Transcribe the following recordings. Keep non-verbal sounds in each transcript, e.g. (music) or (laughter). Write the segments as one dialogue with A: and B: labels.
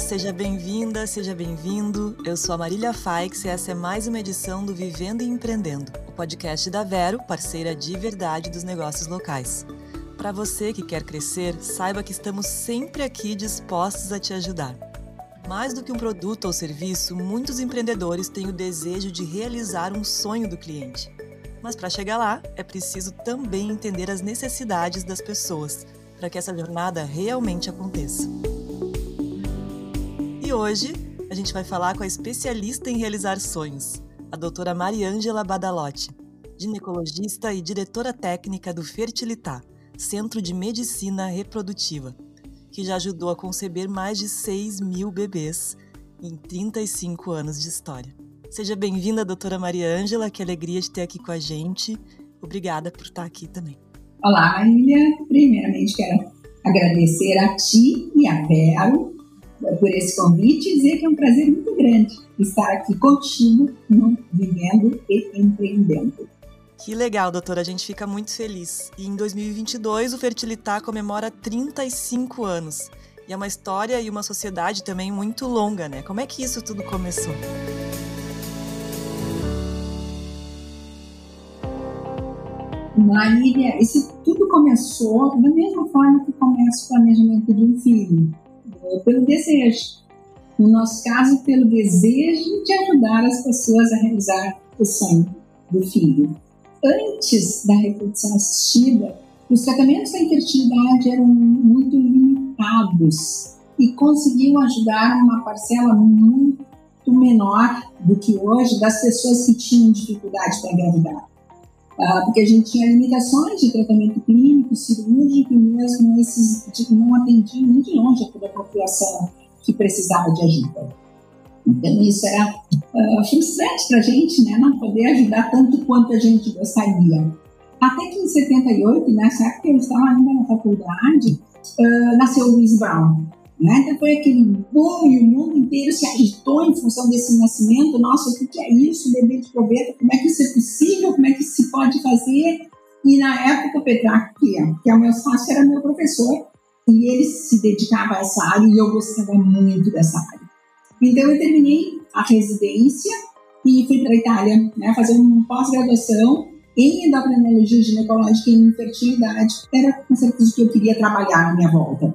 A: seja bem-vinda, seja bem-vindo. Eu sou a Marília Faix e essa é mais uma edição do Vivendo e Empreendendo, o podcast da Vero, parceira de verdade dos negócios locais. Para você que quer crescer, saiba que estamos sempre aqui dispostos a te ajudar. Mais do que um produto ou serviço, muitos empreendedores têm o desejo de realizar um sonho do cliente. Mas para chegar lá, é preciso também entender as necessidades das pessoas, para que essa jornada realmente aconteça. E hoje a gente vai falar com a especialista em realizar sonhos, a doutora Mariângela Badalotti, ginecologista e diretora técnica do Fertilitar, Centro de Medicina Reprodutiva, que já ajudou a conceber mais de 6 mil bebês em 35 anos de história. Seja bem-vinda, doutora Mariângela, que alegria de ter aqui com a gente. Obrigada por estar aqui também.
B: Olá, Marília. Primeiramente, quero agradecer a ti e a Vero por esse convite e dizer que é um prazer muito grande estar aqui contigo no Vivendo e Empreendendo.
A: Que legal, doutora, a gente fica muito feliz. E em 2022 o Fertilitar comemora 35 anos. E é uma história e uma sociedade também muito longa, né? Como é que isso tudo começou?
B: Marília, isso tudo começou da mesma forma que começa o planejamento de um filho pelo desejo. No nosso caso, pelo desejo de ajudar as pessoas a realizar o sonho do filho. Antes da reprodução assistida, os tratamentos da infertilidade eram muito limitados e conseguiam ajudar uma parcela muito menor do que hoje das pessoas que tinham dificuldade para engravidar. Ah, porque a gente tinha limitações de tratamento clínico, cirúrgico e mesmo esses não atendiam nem de longe a toda a população que precisava de ajuda. Então isso era uh, frustrante para a gente, né, não poder ajudar tanto quanto a gente gostaria. Até que em 78, nessa época eu estava ainda na faculdade, uh, nasceu o Louis Brown. Então foi aquele boom e o mundo inteiro se agitou em função desse nascimento. Nossa, o que é isso? Bebê de probeta? Como é que isso é possível? Como é que se pode fazer? E na época o Petrarco, que é, que é o meu sócio, era meu professor e ele se dedicava a essa área e eu gostava muito dessa área. Então eu terminei a residência e fui para a Itália né, fazer uma pós-graduação em endocrinologia ginecológica e infertilidade. Era com certeza que eu queria trabalhar na minha volta.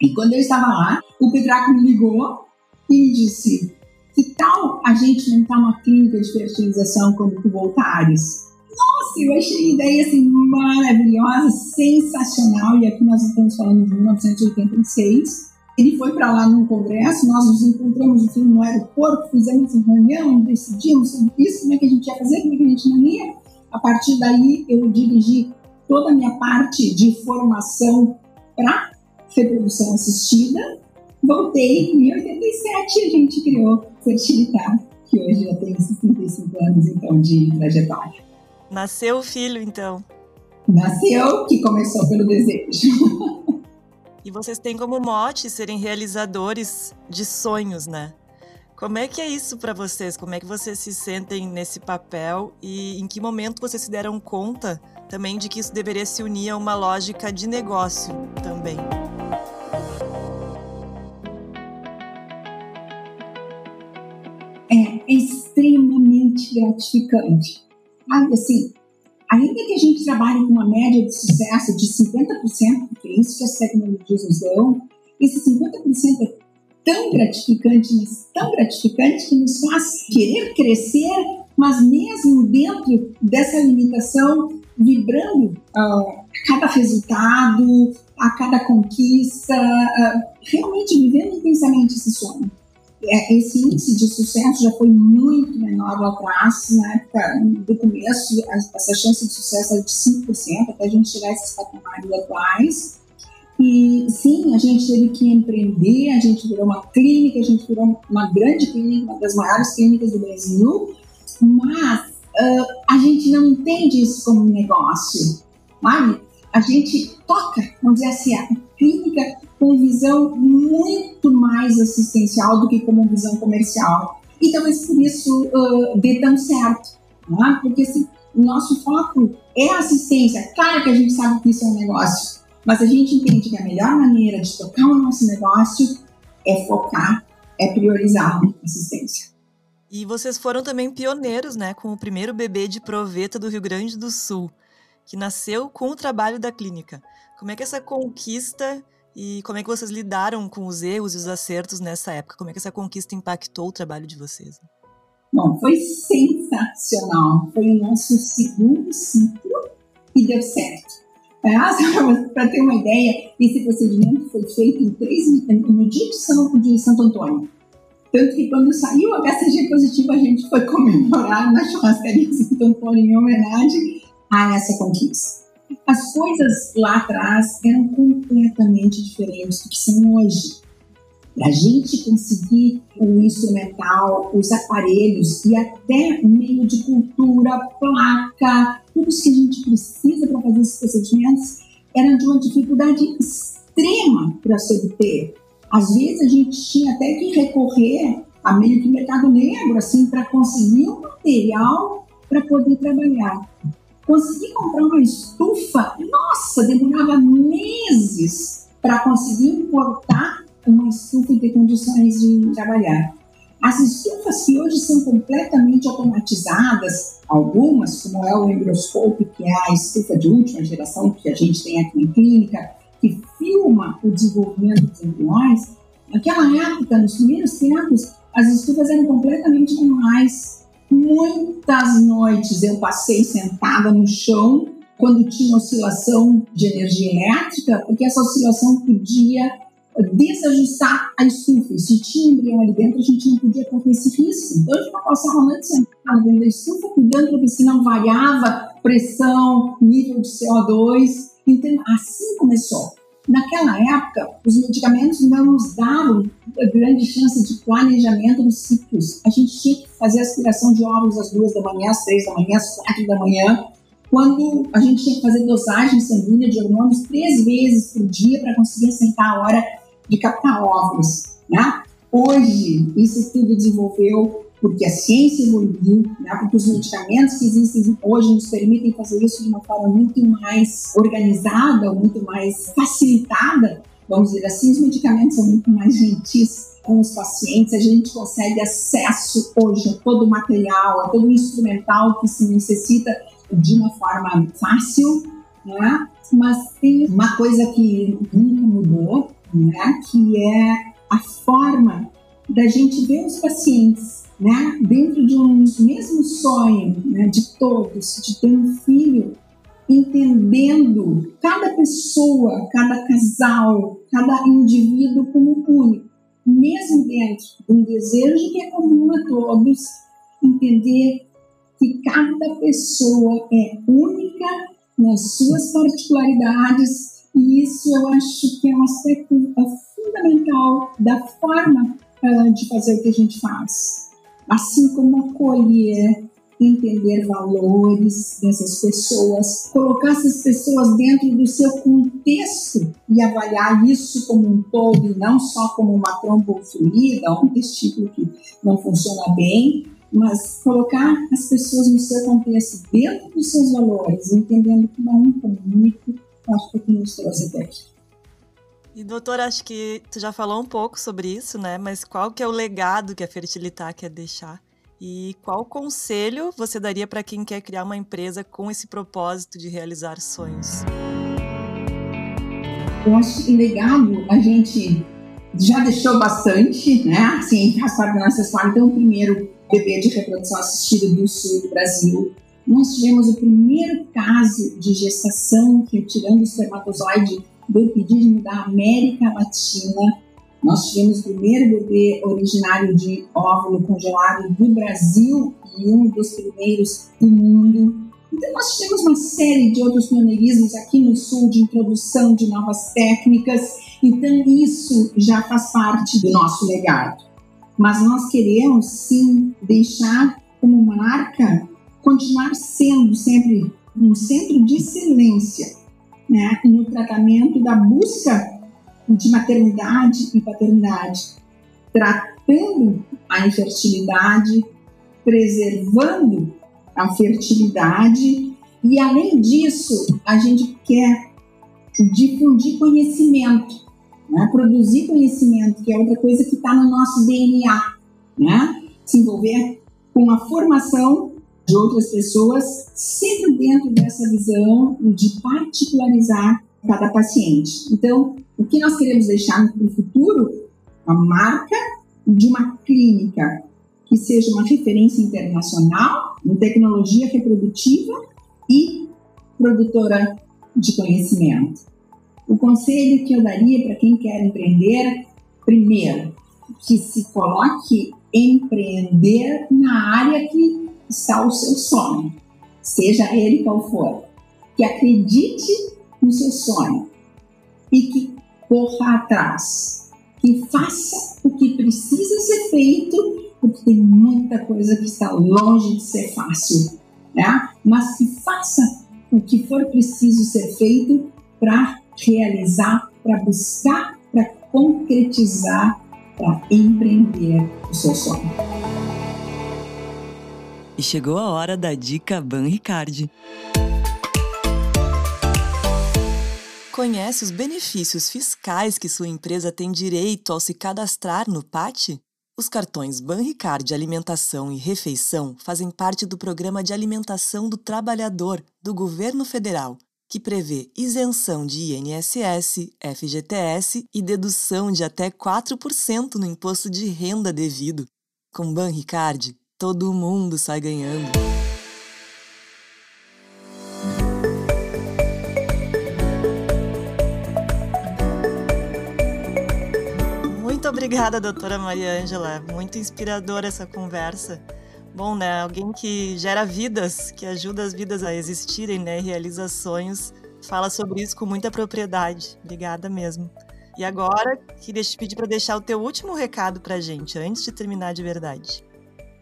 B: E quando eu estava lá, o Petraco me ligou e me disse: que tal a gente montar uma clínica de fertilização como tu voltares? Nossa, eu achei a ideia assim maravilhosa, sensacional. E aqui nós estamos falando de 1986. Ele foi para lá num congresso, nós nos encontramos no aeroporto, fizemos uma reunião, decidimos sobre isso, como é que a gente ia fazer, como é que a gente não ia. A partir daí, eu dirigi toda a minha parte de formação para reprodução assistida. Voltei em 87 a gente criou Fertilitar, que hoje já tem 65 anos então de trajetória.
A: Nasceu o filho então?
B: Nasceu, que começou pelo desejo.
A: E vocês têm como mote serem realizadores de sonhos, né? Como é que é isso para vocês? Como é que vocês se sentem nesse papel e em que momento vocês se deram conta também de que isso deveria se unir a uma lógica de negócio também?
B: Gratificante. Assim, ainda que a gente trabalhe com uma média de sucesso de 50%, porque é isso que as tecnologias nos dão, esse 50% é tão gratificante, mas tão gratificante que nos faz querer crescer, mas mesmo dentro dessa limitação, vibrando uh, a cada resultado, a cada conquista, uh, realmente vivendo intensamente esse sonho esse índice de sucesso já foi muito menor lá atrás, na época do começo, essa chance de sucesso era de 5%, até a gente chegar a esses patamares atuais. E sim, a gente teve que empreender, a gente virou uma clínica, a gente virou uma grande clínica, uma das maiores clínicas do Brasil, mas uh, a gente não entende isso como um negócio, sabe? A gente toca, vamos dizer assim, com visão muito mais assistencial do que como visão comercial. E talvez por isso uh, dê tão certo, né? porque assim, o nosso foco é assistência. Claro que a gente sabe que isso é um negócio, mas a gente entende que a melhor maneira de tocar o nosso negócio é focar, é priorizar a assistência.
A: E vocês foram também pioneiros, né, com o primeiro bebê de proveta do Rio Grande do Sul, que nasceu com o trabalho da clínica. Como é que essa conquista e como é que vocês lidaram com os erros e os acertos nessa época? Como é que essa conquista impactou o trabalho de vocês?
B: Bom, foi sensacional. Foi o nosso segundo ciclo e deu certo. (laughs) Para ter uma ideia, esse procedimento foi feito em três, no dia de, São, de Santo Antônio. Tanto que quando saiu o HCG positivo, a gente foi comemorar na churrascaria (laughs) de Santo Antônio em homenagem a essa conquista. As coisas lá atrás eram completamente diferentes do que são hoje. Para a gente conseguir o instrumental, os aparelhos e até meio de cultura, placa, tudo que a gente precisa para fazer esses procedimentos, era de uma dificuldade extrema para se obter. Às vezes a gente tinha até que recorrer a meio de mercado negro, assim, para conseguir um material para poder trabalhar. Conseguir comprar uma estufa, nossa, demorava meses para conseguir importar uma estufa e ter condições de trabalhar. As estufas que hoje são completamente automatizadas, algumas, como é o Embroscope, que é a estufa de última geração que a gente tem aqui na clínica, que filma o desenvolvimento dos embriões, naquela época, nos primeiros tempos, as estufas eram completamente manuais. Muitas noites eu passei sentada no chão quando tinha oscilação de energia elétrica, porque essa oscilação podia desajustar a estufa. Se tinha embrião ali dentro, a gente não podia correr esse risco. Então, a gente passava a noite sentada dentro da estufa, cuidando para ver se não variava pressão, nível de CO2. Então, assim começou. Naquela época, os medicamentos não nos davam grande chance de planejamento dos ciclos. A gente tinha que fazer aspiração de óvulos às duas da manhã, às três da manhã, às quatro da manhã, quando a gente tinha que fazer dosagem sanguínea de hormônios três vezes por dia para conseguir assentar a hora de captar óvulos. Né? Hoje, isso tudo desenvolveu porque a ciência evoluiu, né? porque os medicamentos que existem hoje nos permitem fazer isso de uma forma muito mais organizada, muito mais facilitada, vamos dizer assim, os medicamentos são muito mais gentis com os pacientes, a gente consegue acesso hoje a todo o material, a todo o instrumental que se necessita de uma forma fácil, né? mas tem uma coisa que nunca mudou, né? que é a forma da gente ver os pacientes né, dentro de um mesmo sonho né, de todos, de ter um filho, entendendo cada pessoa, cada casal, cada indivíduo como único, mesmo dentro de um desejo que é comum a todos, entender que cada pessoa é única nas suas particularidades e isso eu acho que é um aspecto fundamental da forma de fazer o que a gente faz assim como acolher, entender valores dessas pessoas, colocar essas pessoas dentro do seu contexto e avaliar isso como um todo e não só como uma trompa fluida, um testículo que não funciona bem, mas colocar as pessoas no seu contexto, dentro dos seus valores, entendendo que não é um único, acho que o que nos trouxe até aqui.
A: E doutor, acho que tu já falou um pouco sobre isso, né? Mas qual que é o legado que a Fertilitar quer deixar? E qual conselho você daria para quem quer criar uma empresa com esse propósito de realizar sonhos?
B: Eu acho que legado a gente já deixou bastante, né? Assim, da nossa história. Então, o primeiro bebê de reprodução assistida do sul do Brasil. Nós tivemos o primeiro caso de gestação retirando o espermatozoide do epidídimo da América Latina. Nós tivemos o primeiro bebê originário de óvulo congelado do Brasil e um dos primeiros do mundo. Então, nós tivemos uma série de outros pioneirismos aqui no Sul de introdução de novas técnicas. Então, isso já faz parte do nosso legado. Mas nós queremos, sim, deixar como marca continuar sendo sempre um centro de excelência né, no tratamento da busca de maternidade e paternidade, tratando a infertilidade, preservando a fertilidade e, além disso, a gente quer difundir conhecimento né? produzir conhecimento, que é outra coisa que está no nosso DNA, né? se envolver com a formação de outras pessoas, sempre dentro dessa visão de particularizar cada paciente. Então, o que nós queremos deixar no futuro? A marca de uma clínica que seja uma referência internacional em tecnologia reprodutiva e produtora de conhecimento. O conselho que eu daria para quem quer empreender, primeiro, que se coloque empreender na área que está o seu sonho, seja ele qual for. Que acredite no seu sonho e que corra atrás, que faça o que precisa ser feito, porque tem muita coisa que está longe de ser fácil, né? mas que faça o que for preciso ser feito para realizar, para buscar, para concretizar, para empreender o seu sonho.
A: E chegou a hora da dica Ban Ricardi. Conhece os benefícios fiscais que sua empresa tem direito ao se cadastrar no PAT? Os cartões Banricard Alimentação e Refeição fazem parte do Programa de Alimentação do Trabalhador do Governo Federal, que prevê isenção de INSS, FGTS e dedução de até 4% no imposto de renda devido. Com Banricard, todo mundo sai ganhando. Muito obrigada, doutora Maria Ângela. Muito inspiradora essa conversa. Bom, né? Alguém que gera vidas, que ajuda as vidas a existirem, né? E realiza sonhos. Fala sobre isso com muita propriedade. Obrigada mesmo. E agora, queria te pedir para deixar o teu último recado para a gente, antes de terminar de verdade.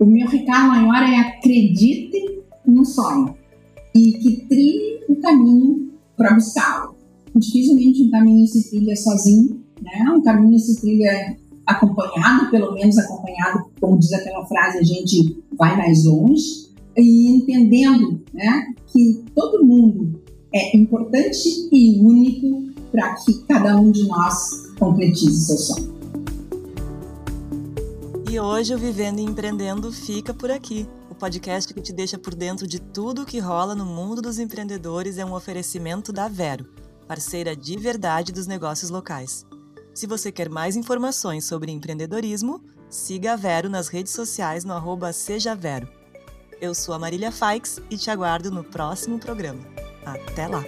B: O meu recado maior é acredite no sonho e que trilhe o caminho para buscá-lo. Dificilmente um caminho se trilha sozinho, né? Um caminho se trilha acompanhado, pelo menos acompanhado, como diz aquela frase, a gente vai mais longe, e entendendo né, que todo mundo é importante e único para que cada um de nós concretize seu sonho.
A: E hoje o Vivendo e Empreendendo fica por aqui. O podcast que te deixa por dentro de tudo o que rola no mundo dos empreendedores é um oferecimento da Vero, parceira de verdade dos negócios locais. Se você quer mais informações sobre empreendedorismo, siga a Vero nas redes sociais no arroba Seja Vero. Eu sou a Marília Faix e te aguardo no próximo programa. Até lá!